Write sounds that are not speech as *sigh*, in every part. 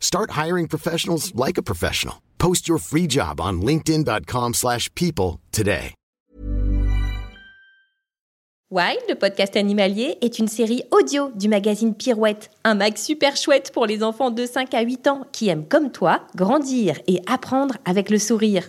Start hiring professionals like a professional. Post your free job on linkedin.com/people slash people today. Wild, le podcast animalier, est une série audio du magazine Pirouette, un mag super chouette pour les enfants de 5 à 8 ans qui aiment comme toi grandir et apprendre avec le sourire.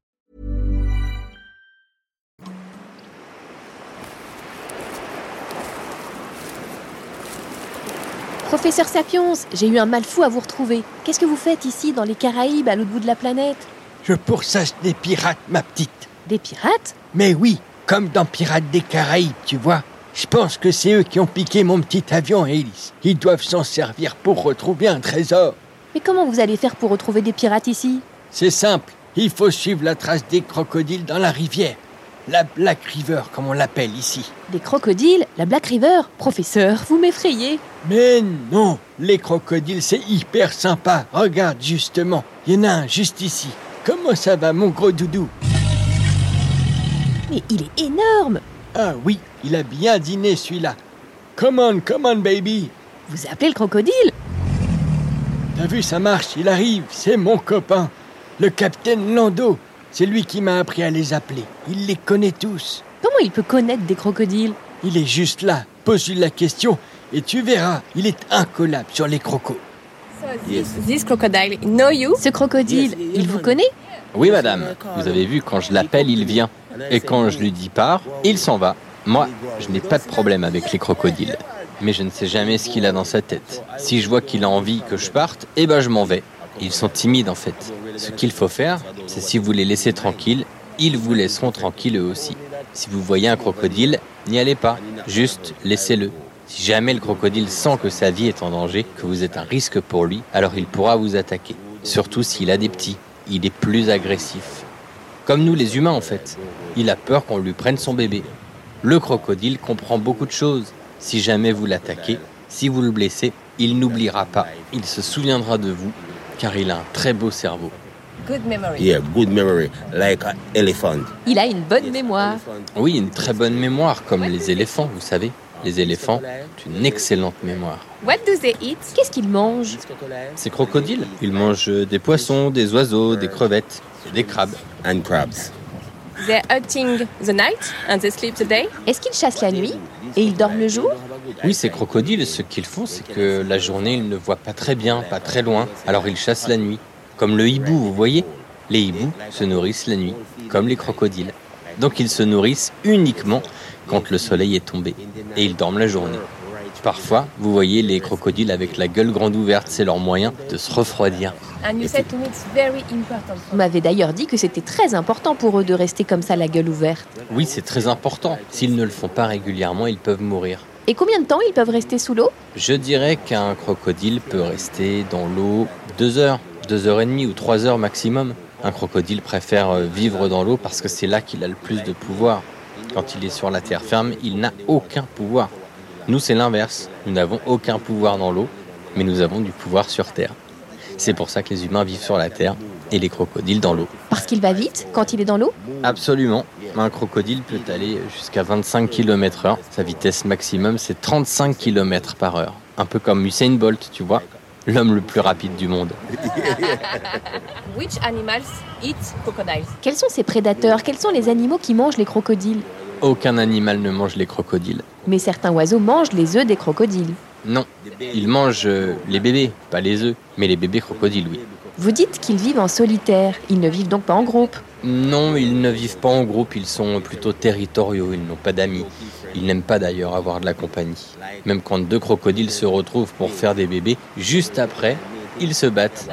Professeur Sapiens, j'ai eu un mal fou à vous retrouver. Qu'est-ce que vous faites ici dans les Caraïbes à l'autre bout de la planète? Je pourchasse des pirates, ma petite. Des pirates? Mais oui, comme dans Pirates des Caraïbes, tu vois. Je pense que c'est eux qui ont piqué mon petit avion, Alice. Ils doivent s'en servir pour retrouver un trésor. Mais comment vous allez faire pour retrouver des pirates ici? C'est simple, il faut suivre la trace des crocodiles dans la rivière. La Black River, comme on l'appelle ici. Des crocodiles La Black River Professeur, vous m'effrayez. Mais non, les crocodiles, c'est hyper sympa. Regarde, justement, il y en a un juste ici. Comment ça va, mon gros doudou? Mais il est énorme Ah oui, il a bien dîné, celui-là. Come on, come on, baby. Vous appelez le crocodile? T'as vu, ça marche, il arrive, c'est mon copain. Le capitaine Lando, c'est lui qui m'a appris à les appeler. Il les connaît tous. Comment il peut connaître des crocodiles? Il est juste là, pose-lui la question et tu verras, il est incollable sur les crocos. This crocodile know you? Ce crocodile, il vous connaît? Oui, madame. Vous avez vu, quand je l'appelle, il vient. Et quand je lui dis pars, il s'en va. Moi, je n'ai pas de problème avec les crocodiles. Mais je ne sais jamais ce qu'il a dans sa tête. Si je vois qu'il a envie que je parte, eh ben je m'en vais. Ils sont timides en fait. Ce qu'il faut faire, c'est si vous les laissez tranquilles, ils vous laisseront tranquilles eux aussi. Si vous voyez un crocodile, n'y allez pas. Juste laissez-le. Si jamais le crocodile sent que sa vie est en danger, que vous êtes un risque pour lui, alors il pourra vous attaquer. Surtout s'il a des petits. Il est plus agressif. Comme nous les humains en fait. Il a peur qu'on lui prenne son bébé. Le crocodile comprend beaucoup de choses. Si jamais vous l'attaquez, si vous le blessez, il n'oubliera pas. Il se souviendra de vous, car il a un très beau cerveau. Good memory. Yeah, good memory, like an elephant. Il a une bonne mémoire. Oui, une très bonne mémoire, comme les éléphants, vous savez. Les éléphants ont une excellente mémoire. What do they eat? Qu'est-ce qu'il mange Ces crocodiles, ils mangent des poissons, des oiseaux, des crevettes, et des crabes. And crabs. They're hunting the night and they sleep the day. Est-ce qu'ils chassent la nuit? et ils dorment le jour? Oui, ces crocodiles, ce qu'ils font, c'est que la journée, ils ne voient pas très bien, pas très loin, alors ils chassent la nuit. Comme le hibou, vous voyez Les hiboux se nourrissent la nuit, comme les crocodiles. Donc ils se nourrissent uniquement quand le soleil est tombé, et ils dorment la journée. Parfois, vous voyez les crocodiles avec la gueule grande ouverte, c'est leur moyen de se refroidir. And you said to me it's very important. Vous m'avez d'ailleurs dit que c'était très important pour eux de rester comme ça la gueule ouverte. Oui, c'est très important. S'ils ne le font pas régulièrement, ils peuvent mourir. Et combien de temps ils peuvent rester sous l'eau? Je dirais qu'un crocodile peut rester dans l'eau deux heures. Deux heures et demie ou trois heures maximum. Un crocodile préfère euh, vivre dans l'eau parce que c'est là qu'il a le plus de pouvoir. Quand il est sur la terre ferme, il n'a aucun pouvoir. Nous, c'est l'inverse. Nous n'avons aucun pouvoir dans l'eau, mais nous avons du pouvoir sur terre. C'est pour ça que les humains vivent sur la terre et les crocodiles dans l'eau. Parce qu'il va vite quand il est dans l'eau? Absolument. Un crocodile peut aller jusqu'à 25 km heure. Sa vitesse maximum, c'est 35 km par heure. Un peu comme Usain Bolt, tu vois. L'homme le plus rapide du monde. *laughs* Which animals eat crocodiles? Quels sont ces prédateurs? Quels sont les animaux qui mangent les crocodiles? Aucun animal ne mange les crocodiles. Mais certains oiseaux mangent les œufs des crocodiles. Non, ils mangent euh, les bébés, pas les œufs, mais les bébés crocodiles, oui. Vous dites qu'ils vivent en solitaire. Ils ne vivent donc pas en groupe. Non, ils ne vivent pas en groupe, ils sont plutôt territoriaux, ils n'ont pas d'amis. Ils n'aiment pas d'ailleurs avoir de la compagnie. Même quand deux crocodiles se retrouvent pour faire des bébés, juste après, ils se battent.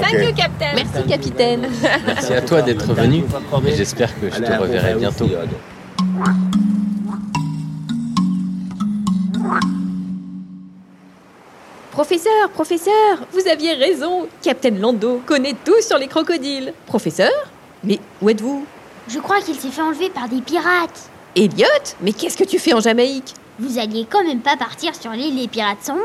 Thank you, Captain. Merci, capitaine. Merci à toi d'être venu et j'espère que je te reverrai bientôt. Professeur, professeur, vous aviez raison. Captain Lando connaît tout sur les crocodiles. Professeur Mais où êtes-vous? Je crois qu'il s'est fait enlever par des pirates. Elliot Mais qu'est-ce que tu fais en Jamaïque? Vous alliez quand même pas partir sur l'île des pirates sans moi.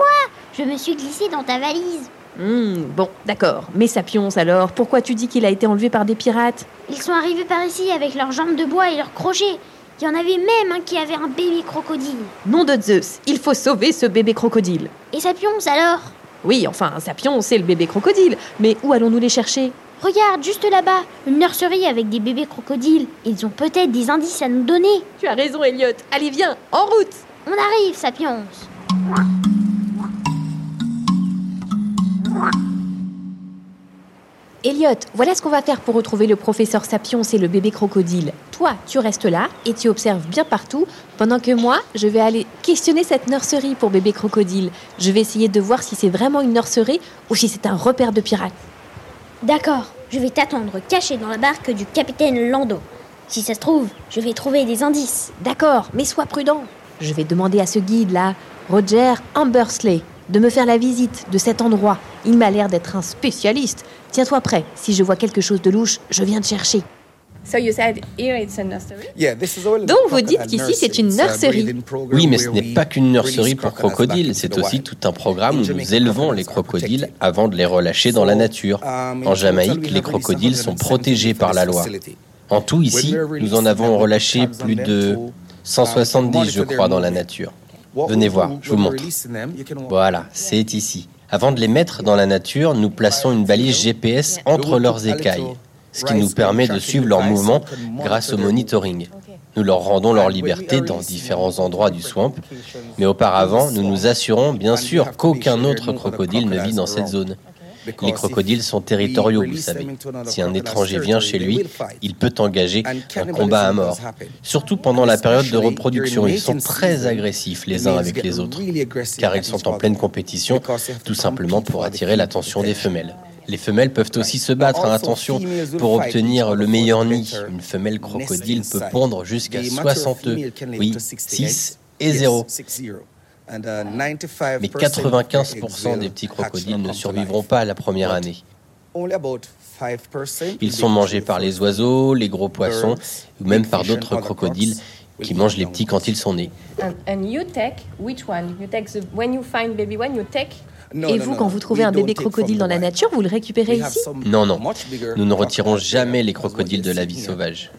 Je me suis glissée dans ta valise. Hmm, bon, d'accord. Mais Sapiens alors, pourquoi tu dis qu'il a été enlevé par des pirates? Ils sont arrivés par ici avec leurs jambes de bois et leurs crochets. Il y en avait même un qui avait un bébé crocodile. Nom de Zeus, il faut sauver ce bébé crocodile. Et Sapiens alors? Oui, enfin, Sapiens, c'est le bébé crocodile. Mais où allons-nous les chercher? Regarde, juste là-bas, une nurserie avec des bébés crocodiles. Ils ont peut-être des indices à nous donner. Tu as raison, Elliot. Allez, viens, en route On arrive, Sapiens. Elliot, voilà ce qu'on va faire pour retrouver le professeur Sapiens et le bébé crocodile. Toi, tu restes là et tu observes bien partout, pendant que moi, je vais aller questionner cette nurserie pour bébé crocodile. Je vais essayer de voir si c'est vraiment une nurserie ou si c'est un repère de pirates. D'accord, je vais t'attendre caché dans la barque du capitaine Lando. Si ça se trouve, je vais trouver des indices. D'accord, mais sois prudent. Je vais demander à ce guide-là, Roger Ambersley, de me faire la visite de cet endroit. Il m'a l'air d'être un spécialiste. Tiens-toi prêt. Si je vois quelque chose de louche, je viens te chercher. Donc vous dites qu'ici c'est une nurserie. Oui, mais ce n'est pas qu'une nurserie pour crocodiles, c'est aussi tout un programme où nous élevons les crocodiles avant de les relâcher dans la nature. En Jamaïque, les crocodiles sont protégés par la loi. En tout, ici, nous en avons relâché plus de 170, je crois, dans la nature. Venez voir, je vous montre. Voilà, c'est ici. Avant de les mettre dans la nature, nous plaçons une balise GPS entre leurs écailles, ce qui nous permet de suivre leurs mouvements grâce au monitoring. Nous leur rendons leur liberté dans différents endroits du swamp, mais auparavant, nous nous assurons bien sûr qu'aucun autre crocodile ne vit dans cette zone. Les crocodiles sont territoriaux, vous savez. Si un étranger vient chez lui, il peut engager un combat à mort. Surtout pendant la période de reproduction, ils sont très agressifs les uns avec les autres, car ils sont en pleine compétition, tout simplement pour attirer l'attention des femelles. Les femelles peuvent aussi se battre, hein, attention, pour obtenir le meilleur nid. Une femelle crocodile peut pondre jusqu'à 60 œufs. Oui, 6 et 0. Mais 95% des petits crocodiles ne survivront pas la première année. Ils sont mangés par les oiseaux, les gros poissons, ou même par d'autres crocodiles qui mangent les petits quand ils sont nés. Et vous, quand vous trouvez un bébé crocodile dans la nature, vous le récupérez ici Non, non. Nous ne retirons jamais les crocodiles de la vie sauvage.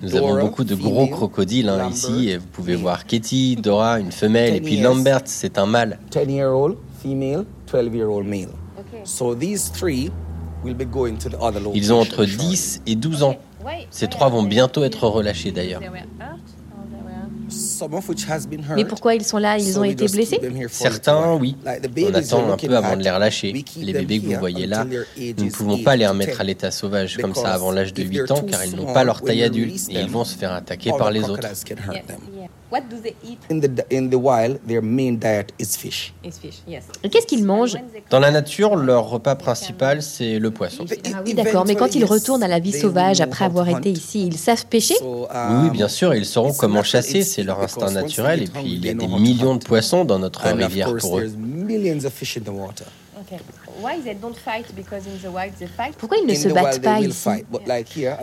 Nous avons beaucoup de gros crocodiles hein, ici. Et vous pouvez voir Katie, Dora, une femelle, et puis Lambert, c'est un mâle. Ils ont entre 10 et 12 ans. Ces trois vont bientôt être relâchés d'ailleurs. Mais pourquoi ils sont là? Ils ont été blessés? Certains, oui. On attend un peu avant de les relâcher. Les bébés que vous voyez là, nous ne pouvons pas les remettre à l'état sauvage comme ça avant l'âge de 8 ans car ils n'ont pas leur taille adulte et ils vont se faire attaquer par les autres. Yes, yeah. What do they eat? In the in the wild, their main diet is fish. Is fish. Yes. Et Qu'est-ce qu'ils mangent? Dans la nature, leur repas principal, c'est le poisson. Ah oui, d'accord. Mais quand ils retournent à la vie sauvage après avoir été ici, ils savent pêcher? Oui, oui, bien sûr, ils sauront comment chasser, c'est leur instinct naturel. Et puis, il y a des millions de poissons dans notre rivière pour eux. Pourquoi ils ne In se the battent pas ici?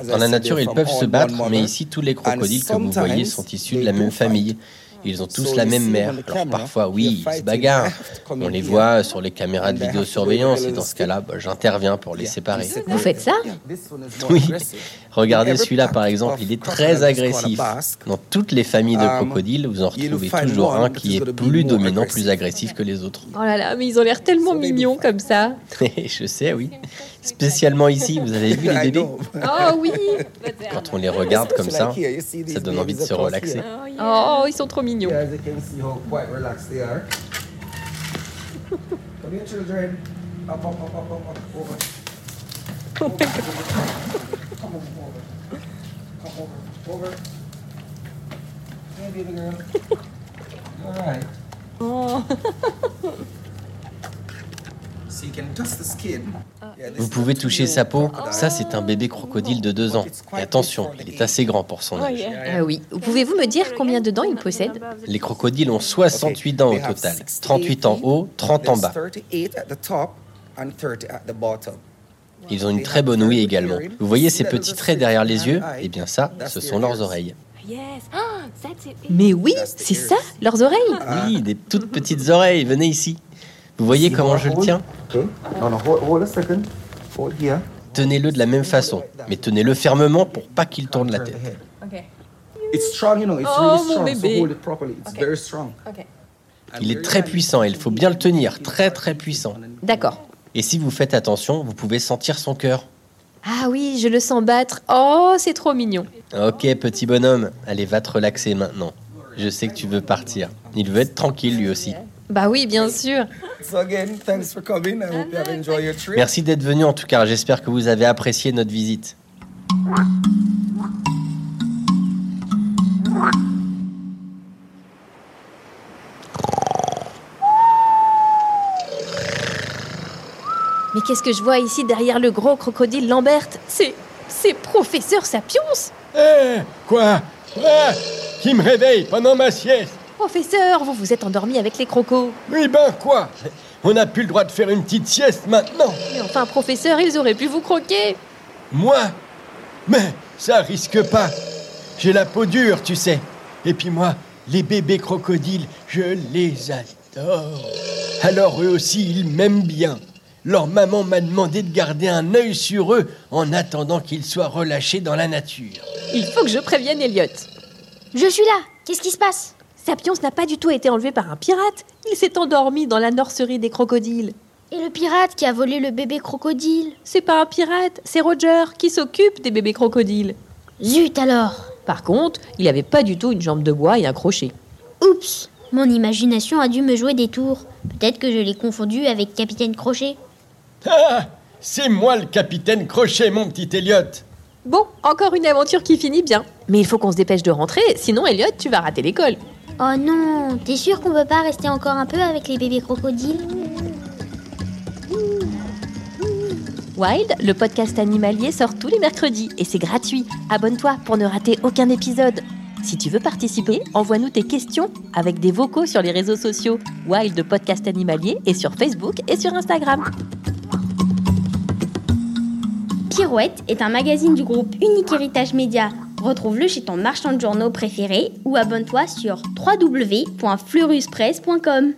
Dans la nature, ils peuvent all se battre, mais ici, tous les crocodiles que vous voyez sont issus de la même fight. famille. Ils ont tous la même mère. Alors parfois, oui, ils se bagarrent. *laughs* On les voit sur les caméras de vidéosurveillance et dans ce cas-là, bah, j'interviens pour les séparer. Vous faites ça This one is more Oui. aggressive. Regardez celui-là par exemple, of il est crocodile très agressif. Dans toutes les familles de Um, crocodiles, vous en retrouvez find toujours one un that qui is est plus more dominant, aggressive. plus agressif que les autres. Oh là là, mais ils ont l'air tellement mignons comme ça. *laughs* Je sais, oui. Spécialement ici, vous avez vu les *laughs* bébés? Oh oui Quand on les regarde comme ça, ça donne envie de se relaxer. here. Oh, ils sont trop mignons. Yeah, as you can see how quite relaxed they are. Come here, children. Up, up, up, up, up, up, over. Come over, Come over. Come over. Over. Hey, baby girl. All right. Oh. So *laughs* Vous pouvez toucher sa peau. crocodile. Ça, c'est un bébé crocodile de deux ans. Et attention, il est assez grand pour son âge. Ah oui. Pouvez-vous me dire combien de dents ils possèdent Les crocodiles ont 68 dents au total. 68 38 en haut, 30 en bas. 38 at the top and 30 at the bottom. Ils ont une très bonne ouïe également. Vous voyez ces petits traits derrière les yeux? Eh bien ça, ce sont leurs oreilles. Mais oui, c'est ça, leurs oreilles. Oui, des toutes petites oreilles, venez ici. Vous voyez comment je le tiens. Tenez-le de la même façon, mais tenez-le fermement pour pas qu'il tourne la tête. head. It's strong, you know. It's Oh, really mon strong. bébé. So hold it properly. It's very strong. Il est très puissant et il faut bien le tenir, très très puissant. D'accord. Et si vous faites attention, vous pouvez sentir son cœur. Ah oui, je le sens battre. Oh, c'est trop mignon. Ok, petit bonhomme, allez, va te relaxer maintenant. Je sais que tu veux partir. Il veut être tranquille lui aussi. Bah oui, bien sûr. So again, thanks for coming. I hope you have enjoyed your trip. Merci d'être venu en tout cas. J'espère que vous avez apprécié notre visite. Mais qu'est-ce que je vois ici derrière le gros crocodile Lambert? C'est. C'est Professeur Sapiens Eh, quoi? Ah, Qui me réveille pendant ma sieste? Professeur, vous vous êtes endormi avec les crocos. Oui, ben quoi? On n'a plus le droit de faire une petite sieste maintenant Mais enfin, professeur, ils auraient pu vous croquer. Moi? Mais ça risque pas. J'ai la peau dure, tu sais. Et puis moi, les bébés crocodiles, je les adore. Alors eux aussi, ils m'aiment bien. Leur maman m'a demandé de garder un œil sur eux en attendant qu'ils soient relâchés dans la nature. Il faut que je prévienne Elliot. Je suis là. Qu'est-ce qui se passe? Sapiens n'a pas du tout été enlevé par un pirate. Il s'est endormi dans la nurserie des crocodiles. Et le pirate qui a volé le bébé crocodile C'est pas un pirate, c'est Roger qui s'occupe des bébés crocodiles. Zut alors Par contre, il avait pas du tout une jambe de bois et un crochet. Oups Mon imagination a dû me jouer des tours. Peut-être que je l'ai confondu avec Capitaine Crochet. Ah C'est moi le capitaine Crochet, mon petit Elliot. Bon, encore une aventure qui finit bien. Mais il faut qu'on se dépêche de rentrer, sinon Elliot, tu vas rater l'école. Oh non T'es sûr qu'on peut pas rester encore un peu avec les bébés crocodiles? Wild, le podcast animalier, sort tous les mercredis et c'est gratuit. Abonne-toi pour ne rater aucun épisode. Si tu veux participer, envoie-nous tes questions avec des vocaux sur les réseaux sociaux Wild Podcast Animalier et sur Facebook et sur Instagram. Pirouette est un magazine du groupe Unique Héritage Média. Retrouve-le chez ton marchand de journaux préféré ou abonne-toi sur www.fleuruspresse.com.